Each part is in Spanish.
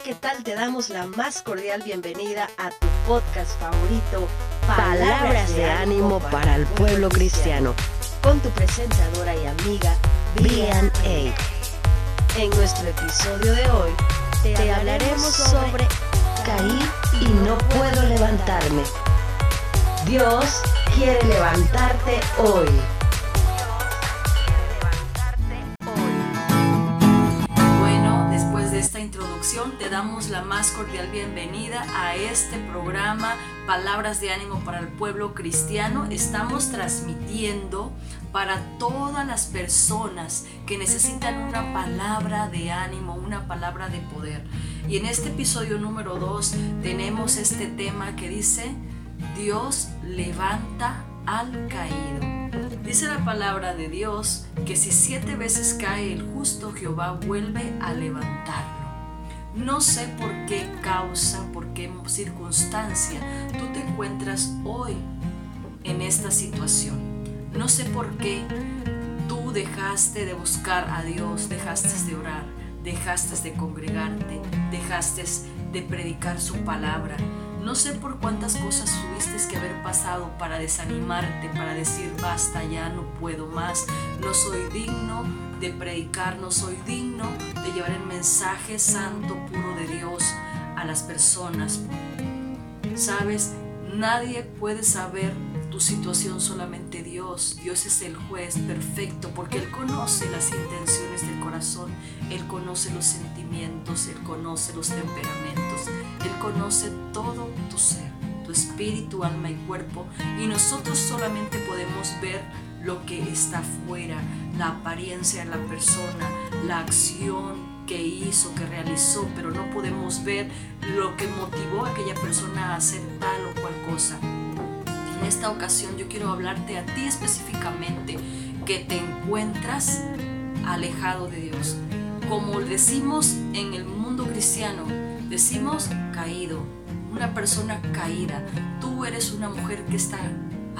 ¿qué tal? Te damos la más cordial bienvenida a tu podcast favorito, Palabras de ánimo para el pueblo cristiano, con tu presentadora y amiga, Brian A. En nuestro episodio de hoy, te hablaremos sobre caí y no puedo levantarme. Dios quiere levantarte hoy. Damos la más cordial bienvenida a este programa Palabras de ánimo para el pueblo cristiano. Estamos transmitiendo para todas las personas que necesitan una palabra de ánimo, una palabra de poder. Y en este episodio número 2 tenemos este tema que dice, Dios levanta al caído. Dice la palabra de Dios que si siete veces cae el justo, Jehová vuelve a levantarlo. No sé por qué causa, por qué circunstancia tú te encuentras hoy en esta situación. No sé por qué tú dejaste de buscar a Dios, dejaste de orar, dejaste de congregarte, dejaste de predicar su palabra. No sé por cuántas cosas tuviste que haber pasado para desanimarte, para decir basta, ya no puedo más, no soy digno de predicar, no soy digno de llevar el mensaje santo, puro de Dios a las personas. Sabes, nadie puede saber tu situación, solamente Dios. Dios es el juez perfecto porque Él conoce las intenciones del corazón, Él conoce los sentimientos, Él conoce los temperamentos, Él conoce todo tu ser, tu espíritu, alma y cuerpo y nosotros solamente podemos ver lo que está fuera, la apariencia de la persona, la acción que hizo, que realizó, pero no podemos ver lo que motivó a aquella persona a hacer tal o cual cosa. En esta ocasión yo quiero hablarte a ti específicamente que te encuentras alejado de Dios. Como decimos en el mundo cristiano, decimos caído, una persona caída. Tú eres una mujer que está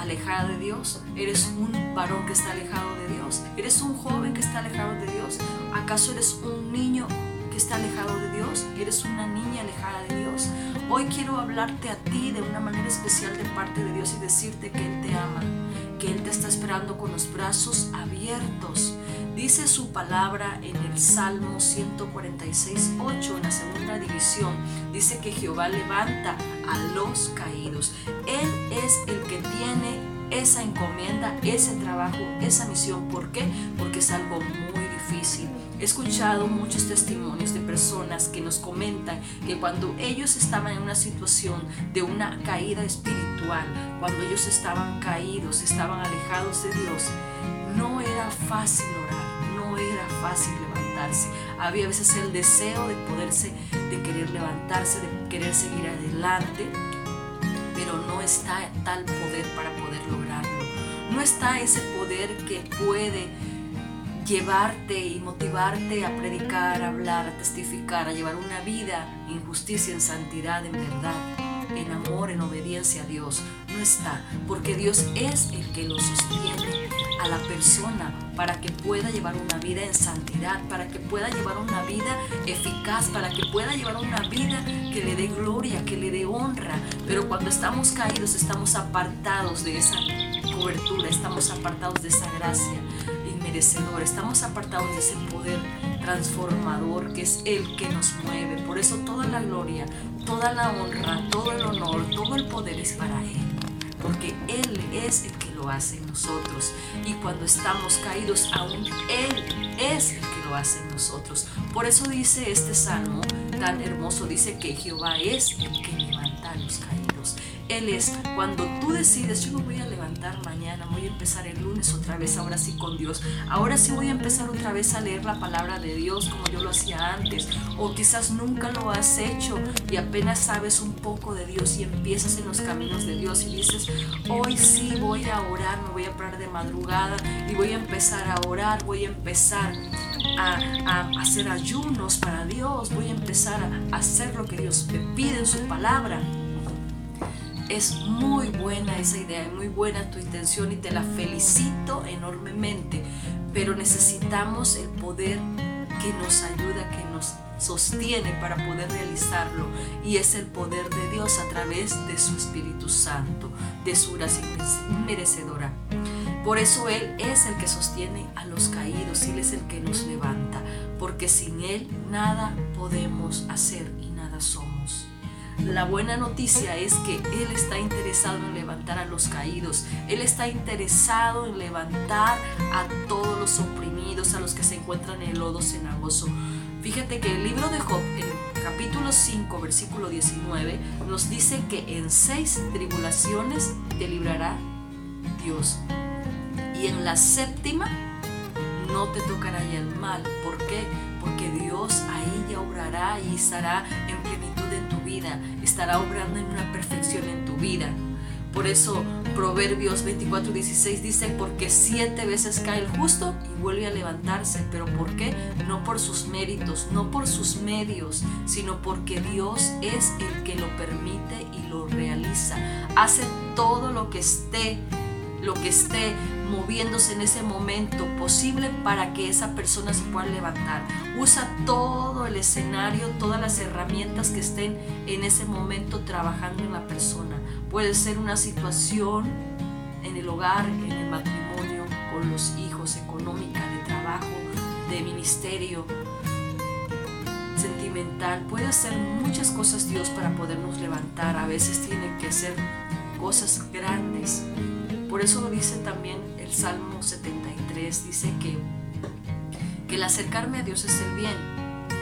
alejada de Dios? ¿Eres un varón que está alejado de Dios? ¿Eres un joven que está alejado de Dios? ¿Acaso eres un niño que está alejado de Dios? ¿Eres una niña alejada de Dios? Hoy quiero hablarte a ti de una manera especial de parte de Dios y decirte que Él te ama, que Él te está esperando con los brazos abiertos. Dice su palabra en el Salmo 146, 8, en la segunda división. Dice que Jehová levanta a los caídos. Él es el que tiene esa encomienda, ese trabajo, esa misión. ¿Por qué? Porque es algo muy difícil. He escuchado muchos testimonios de personas que nos comentan que cuando ellos estaban en una situación de una caída espiritual, cuando ellos estaban caídos, estaban alejados de Dios, no era fácil orar, no era fácil levantarse. Había a veces el deseo de poderse, de querer levantarse, de querer seguir adelante, pero no está tal poder para poder lograrlo. No está ese poder que puede llevarte y motivarte a predicar, a hablar, a testificar, a llevar una vida en justicia, en santidad, en verdad, en amor, en obediencia a Dios. No está, porque Dios es el que lo sostiene a la persona para que pueda llevar una vida en santidad, para que pueda llevar una vida eficaz, para que pueda llevar una vida que le dé gloria, que le dé honra. Pero cuando estamos caídos, estamos apartados de esa cobertura, estamos apartados de esa gracia inmerecedora, estamos apartados de ese poder transformador que es el que nos mueve. Por eso toda la gloria, toda la honra, todo el honor, todo el poder es para Él. Porque Él es el que lo hace en nosotros. Y cuando estamos caídos, aún Él es el que lo hace en nosotros. Por eso dice este salmo tan hermoso, dice que Jehová es el que levanta los. Él es cuando tú decides, yo me voy a levantar mañana, voy a empezar el lunes otra vez, ahora sí con Dios. Ahora sí voy a empezar otra vez a leer la palabra de Dios como yo lo hacía antes. O quizás nunca lo has hecho y apenas sabes un poco de Dios y empiezas en los caminos de Dios y dices, hoy sí voy a orar, me voy a parar de madrugada y voy a empezar a orar, voy a empezar a, a hacer ayunos para Dios, voy a empezar a hacer lo que Dios me pide en su palabra. Es muy buena esa idea, es muy buena tu intención y te la felicito enormemente, pero necesitamos el poder que nos ayuda, que nos sostiene para poder realizarlo y es el poder de Dios a través de su Espíritu Santo, de su gracia merecedora. Por eso Él es el que sostiene a los caídos, Él es el que nos levanta, porque sin Él nada podemos hacer y nada somos. La buena noticia es que Él está interesado en levantar a los caídos, Él está interesado en levantar a todos los oprimidos, a los que se encuentran en el lodo cenagoso. Fíjate que el libro de Job, en capítulo 5, versículo 19, nos dice que en seis tribulaciones te librará Dios y en la séptima no te tocará el mal. ¿Por qué? Porque Dios ahí ya obrará y estará en estará obrando en una perfección en tu vida. Por eso Proverbios 24:16 dice, porque siete veces cae el justo y vuelve a levantarse. ¿Pero por qué? No por sus méritos, no por sus medios, sino porque Dios es el que lo permite y lo realiza. Hace todo lo que esté, lo que esté moviéndose en ese momento posible para que esa persona se pueda levantar. Usa todo el escenario, todas las herramientas que estén en ese momento trabajando en la persona. Puede ser una situación en el hogar, en el matrimonio, con los hijos, económica, de trabajo, de ministerio, sentimental. Puede hacer muchas cosas Dios para podernos levantar. A veces tiene que ser cosas grandes. Por eso dice también el Salmo 73, dice que, que el acercarme a Dios es el bien,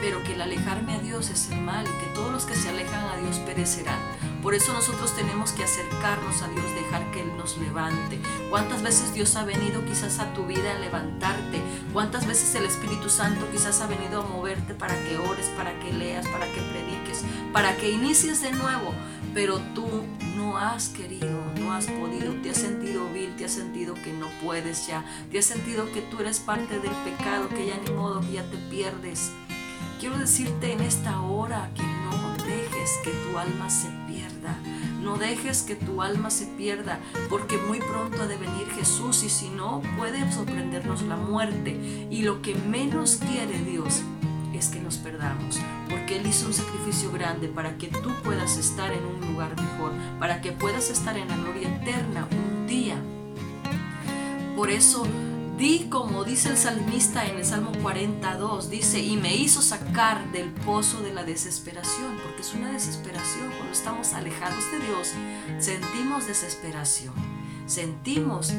pero que el alejarme a Dios es el mal y que todos los que se alejan a Dios perecerán. Por eso nosotros tenemos que acercarnos a Dios, dejar que Él nos levante. ¿Cuántas veces Dios ha venido quizás a tu vida a levantarte? ¿Cuántas veces el Espíritu Santo quizás ha venido a moverte para que ores, para que leas, para que prediques, para que inicies de nuevo? Pero tú no has querido, has podido, te has sentido vil, te has sentido que no puedes ya, te has sentido que tú eres parte del pecado, que ya ni modo, que ya te pierdes. Quiero decirte en esta hora que no dejes que tu alma se pierda. No dejes que tu alma se pierda, porque muy pronto ha de venir Jesús y si no, puede sorprendernos la muerte. Y lo que menos quiere Dios es que nos perdamos, porque Él hizo un sacrificio grande para que tú puedas estar en un lugar mejor, para que puedas estar en la gloria eterna un día. Por eso, di como dice el salmista en el Salmo 42, dice, y me hizo sacar del pozo de la desesperación, porque es una desesperación cuando estamos alejados de Dios, sentimos desesperación, sentimos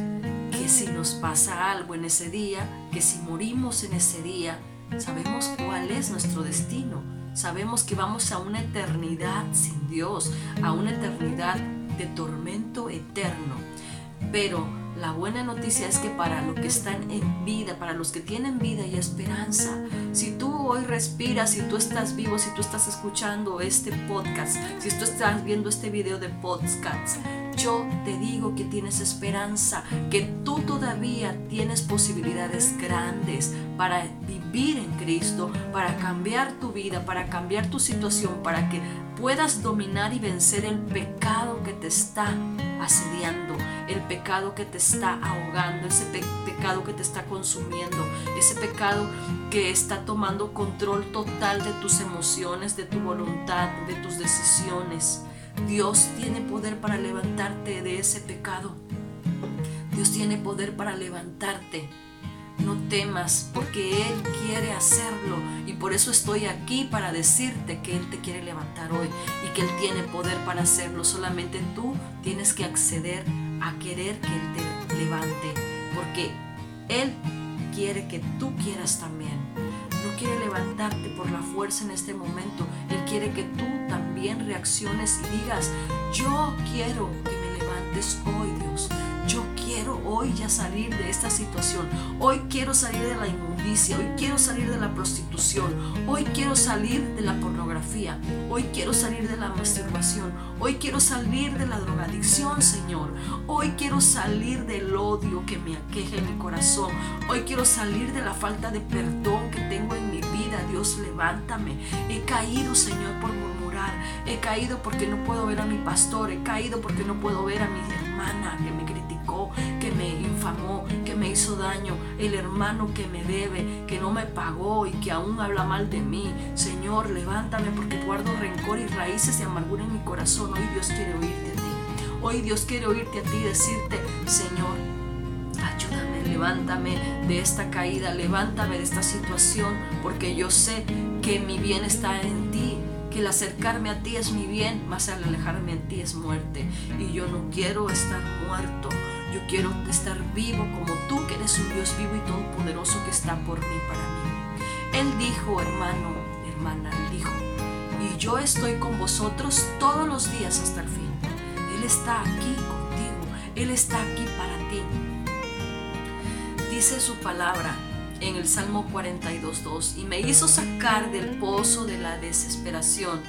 que si nos pasa algo en ese día, que si morimos en ese día, Sabemos cuál es nuestro destino. Sabemos que vamos a una eternidad sin Dios, a una eternidad de tormento eterno. Pero la buena noticia es que para los que están en vida, para los que tienen vida y esperanza, si tú hoy respiras, si tú estás vivo, si tú estás escuchando este podcast, si tú estás viendo este video de podcast, yo te digo que tienes esperanza, que tú todavía tienes posibilidades grandes para vivir en Cristo, para cambiar tu vida, para cambiar tu situación, para que puedas dominar y vencer el pecado que te está asediando, el pecado que te está ahogando, ese pecado que te está consumiendo, ese pecado que está tomando control total de tus emociones, de tu voluntad, de tus decisiones. Dios tiene poder para levantarte de ese pecado. Dios tiene poder para levantarte. No temas porque Él quiere hacerlo y por eso estoy aquí para decirte que Él te quiere levantar hoy y que Él tiene poder para hacerlo. Solamente tú tienes que acceder a querer que Él te levante porque Él quiere que tú quieras también. Quiere levantarte por la fuerza en este momento. Él quiere que tú también reacciones y digas, yo quiero que me levantes hoy, Dios. Quiero hoy ya salir de esta situación. Hoy quiero salir de la inmundicia. Hoy quiero salir de la prostitución. Hoy quiero salir de la pornografía. Hoy quiero salir de la masturbación. Hoy quiero salir de la drogadicción, Señor. Hoy quiero salir del odio que me aqueja en mi corazón. Hoy quiero salir de la falta de perdón que tengo en mi vida. Dios, levántame. He caído, Señor, por murmurar. He caído porque no puedo ver a mi pastor. He caído porque no puedo ver a mi hermana que me que me hizo daño, el hermano que me debe, que no me pagó y que aún habla mal de mí. Señor, levántame porque guardo rencor y raíces de amargura en mi corazón. Hoy Dios quiere oírte a ti. Hoy Dios quiere oírte a ti y decirte, Señor, ayúdame, levántame de esta caída, levántame de esta situación, porque yo sé que mi bien está en ti que el acercarme a ti es mi bien, más al alejarme de ti es muerte. Y yo no quiero estar muerto, yo quiero estar vivo como tú, que eres un Dios vivo y todopoderoso que está por mí, para mí. Él dijo, hermano, hermana, él dijo, y yo estoy con vosotros todos los días hasta el fin. Él está aquí contigo, Él está aquí para ti. Dice su palabra, en el Salmo 42.2 y me hizo sacar del pozo de la desesperación,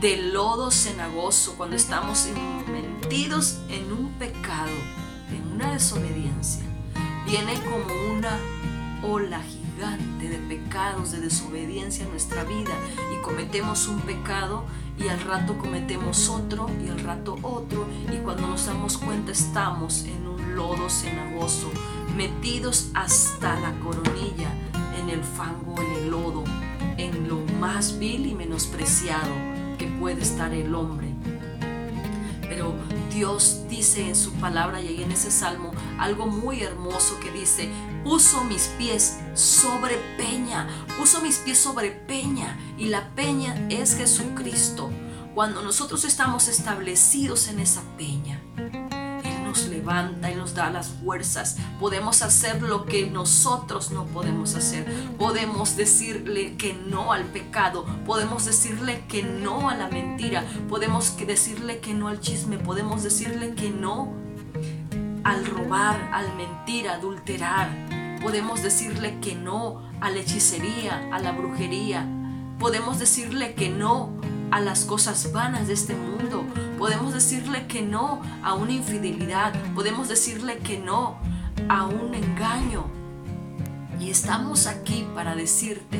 del lodo cenagoso cuando estamos metidos en un pecado, una desobediencia. Viene como una ola gigante de pecados, de desobediencia en nuestra vida y cometemos un pecado y al rato cometemos otro y al rato otro y cuando nos damos cuenta estamos en un lodo cenagoso metidos hasta la coronilla en el fango, en el lodo, en lo más vil y menospreciado que puede estar el hombre. Dios dice en su palabra y en ese salmo algo muy hermoso que dice, puso mis pies sobre peña, puso mis pies sobre peña y la peña es Jesucristo. Cuando nosotros estamos establecidos en esa peña, levanta y nos da las fuerzas. Podemos hacer lo que nosotros no podemos hacer. Podemos decirle que no al pecado. Podemos decirle que no a la mentira. Podemos decirle que no al chisme. Podemos decirle que no al robar, al mentir, adulterar. Podemos decirle que no a la hechicería, a la brujería. Podemos decirle que no a las cosas vanas de este mundo. Podemos decirle que no a una infidelidad. Podemos decirle que no a un engaño. Y estamos aquí para decirte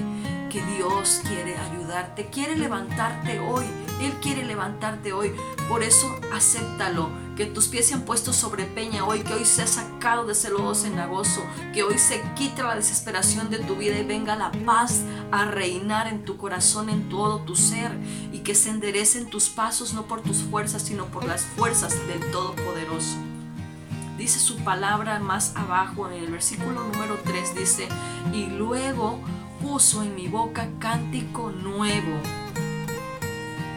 que Dios quiere ayudarte, quiere levantarte hoy. Él quiere levantarte hoy. Por eso acéptalo. Que tus pies se han puesto sobre peña hoy. Que hoy se ha sacado de ese lodo cenagoso. Que hoy se quite la desesperación de tu vida y venga la paz a reinar en tu corazón, en todo tu ser. Y que se enderecen tus pasos no por tus fuerzas, sino por las fuerzas del Todopoderoso. Dice su palabra más abajo en el versículo número 3. Dice, y luego puso en mi boca cántico nuevo.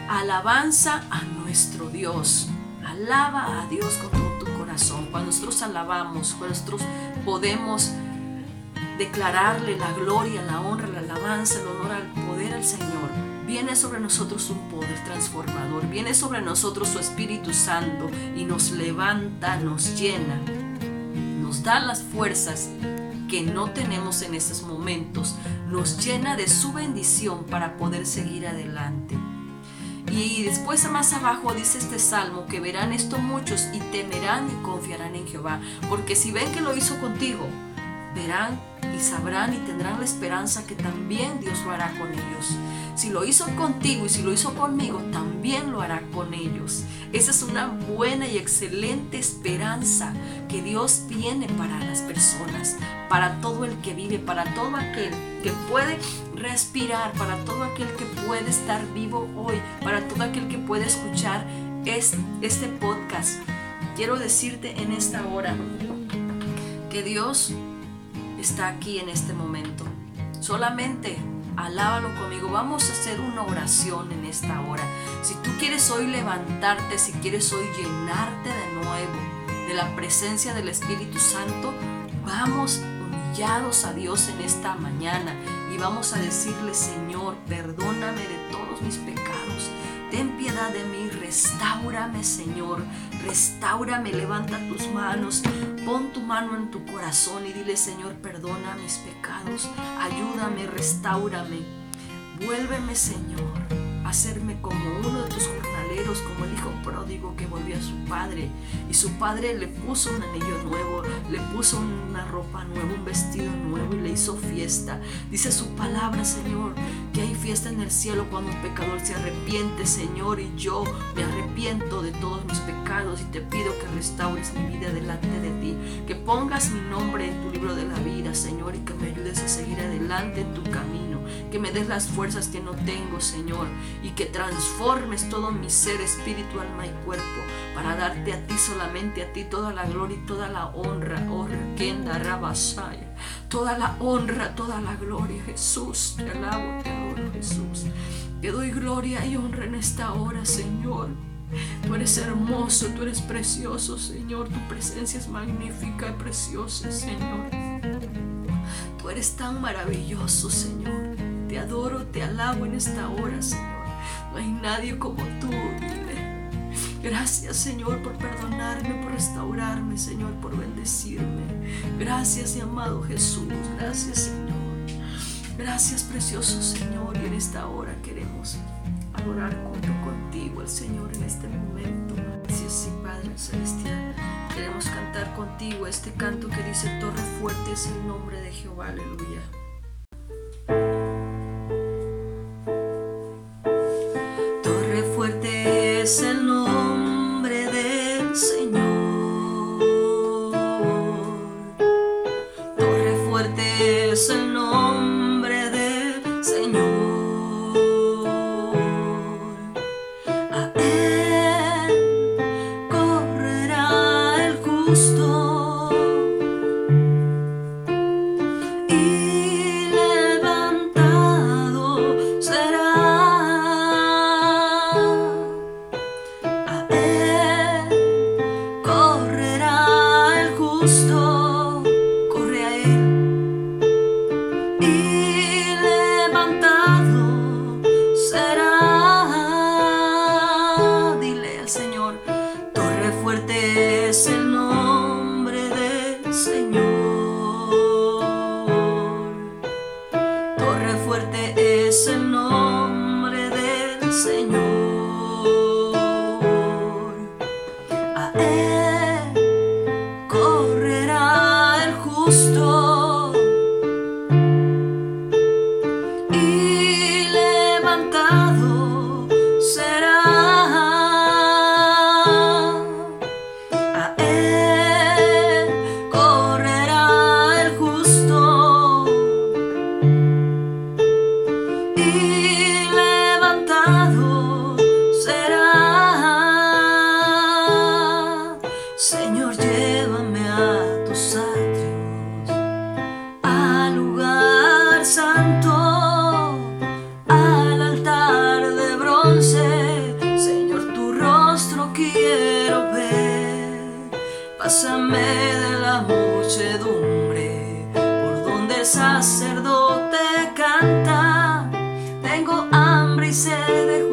Alabanza a nuestro Dios. Alaba a Dios con todo tu corazón. Cuando nosotros alabamos, nosotros podemos declararle la gloria, la honra, la alabanza, el honor al poder al Señor, viene sobre nosotros un poder transformador, viene sobre nosotros su Espíritu Santo y nos levanta, nos llena, nos da las fuerzas que no tenemos en esos momentos, nos llena de su bendición para poder seguir adelante. Y después más abajo dice este salmo que verán esto muchos y temerán y confiarán en Jehová, porque si ven que lo hizo contigo, verán y sabrán y tendrán la esperanza que también Dios lo hará con ellos. Si lo hizo contigo y si lo hizo conmigo, también lo hará con ellos. Esa es una buena y excelente esperanza que Dios tiene para las personas, para todo el que vive, para todo aquel que puede respirar, para todo aquel que puede estar vivo hoy, para todo aquel que puede escuchar este, podcast. Quiero decirte en esta hora que Dios está aquí en este momento. Solamente alábalo conmigo. Vamos a hacer una oración en esta hora. Si tú quieres hoy levantarte, si quieres hoy llenarte de nuevo de la presencia del Espíritu Santo, vamos humillados a Dios en esta mañana y vamos a decirle, Señor, perdóname de todos mis pecados. Ten piedad de mí, restaurame Señor, restaurame, levanta tus manos, pon tu mano en tu corazón y dile Señor, perdona mis pecados, ayúdame, restaurame, vuélveme Señor, a hacerme como uno de tus jornaleros, como el hijo pródigo que volvió a su padre y su padre le puso un anillo nuevo, le puso una ropa nueva, un vestido nuevo y le hizo fiesta. Dice su palabra Señor que hay fiesta en el cielo cuando un pecador se arrepiente, Señor, y yo me arrepiento de todos mis pecados y te pido que restaures mi vida delante de ti, que pongas mi nombre en tu libro de la vida, Señor, y que me ayudes a seguir adelante en tu camino, que me des las fuerzas que no tengo, Señor, y que transformes todo mi ser, espíritu, alma y cuerpo, para darte a ti solamente, a ti toda la gloria y toda la honra, oh Kenda Rabasaya, toda la honra, toda la gloria, Jesús, te alabo, te adoro, Jesús. Te doy gloria y honra en esta hora, Señor. Tú eres hermoso, tú eres precioso, Señor. Tu presencia es magnífica y preciosa, Señor. Tú eres tan maravilloso, Señor. Te adoro, te alabo en esta hora, Señor. No hay nadie como tú. Gracias, Señor, por perdonarme, por restaurarme, Señor, por bendecirme. Gracias, mi amado Jesús. Gracias, Señor. Gracias, precioso Señor. Y en esta hora queremos adorar junto contigo al Señor en este momento. Gracias, sí, Padre Celestial. Queremos cantar contigo este canto que dice, Torre fuerte es el nombre de Jehová. Aleluya. Torre fuerte es el De la muchedumbre por donde el sacerdote canta. Tengo hambre y sed de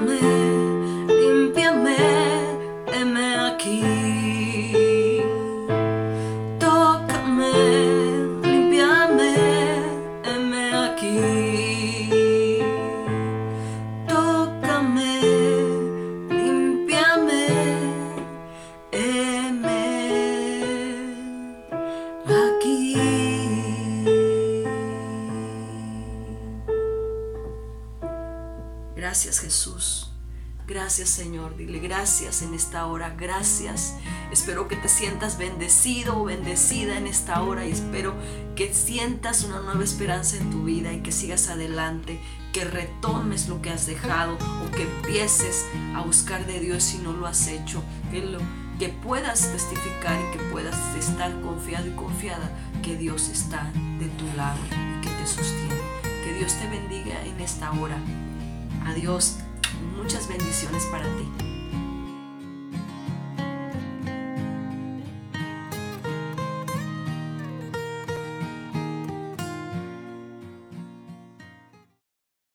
my en esta hora, gracias. Espero que te sientas bendecido o bendecida en esta hora y espero que sientas una nueva esperanza en tu vida y que sigas adelante, que retomes lo que has dejado o que empieces a buscar de Dios si no lo has hecho, que, lo, que puedas testificar y que puedas estar confiado y confiada que Dios está de tu lado y que te sostiene. Que Dios te bendiga en esta hora. Adiós. Muchas bendiciones para ti.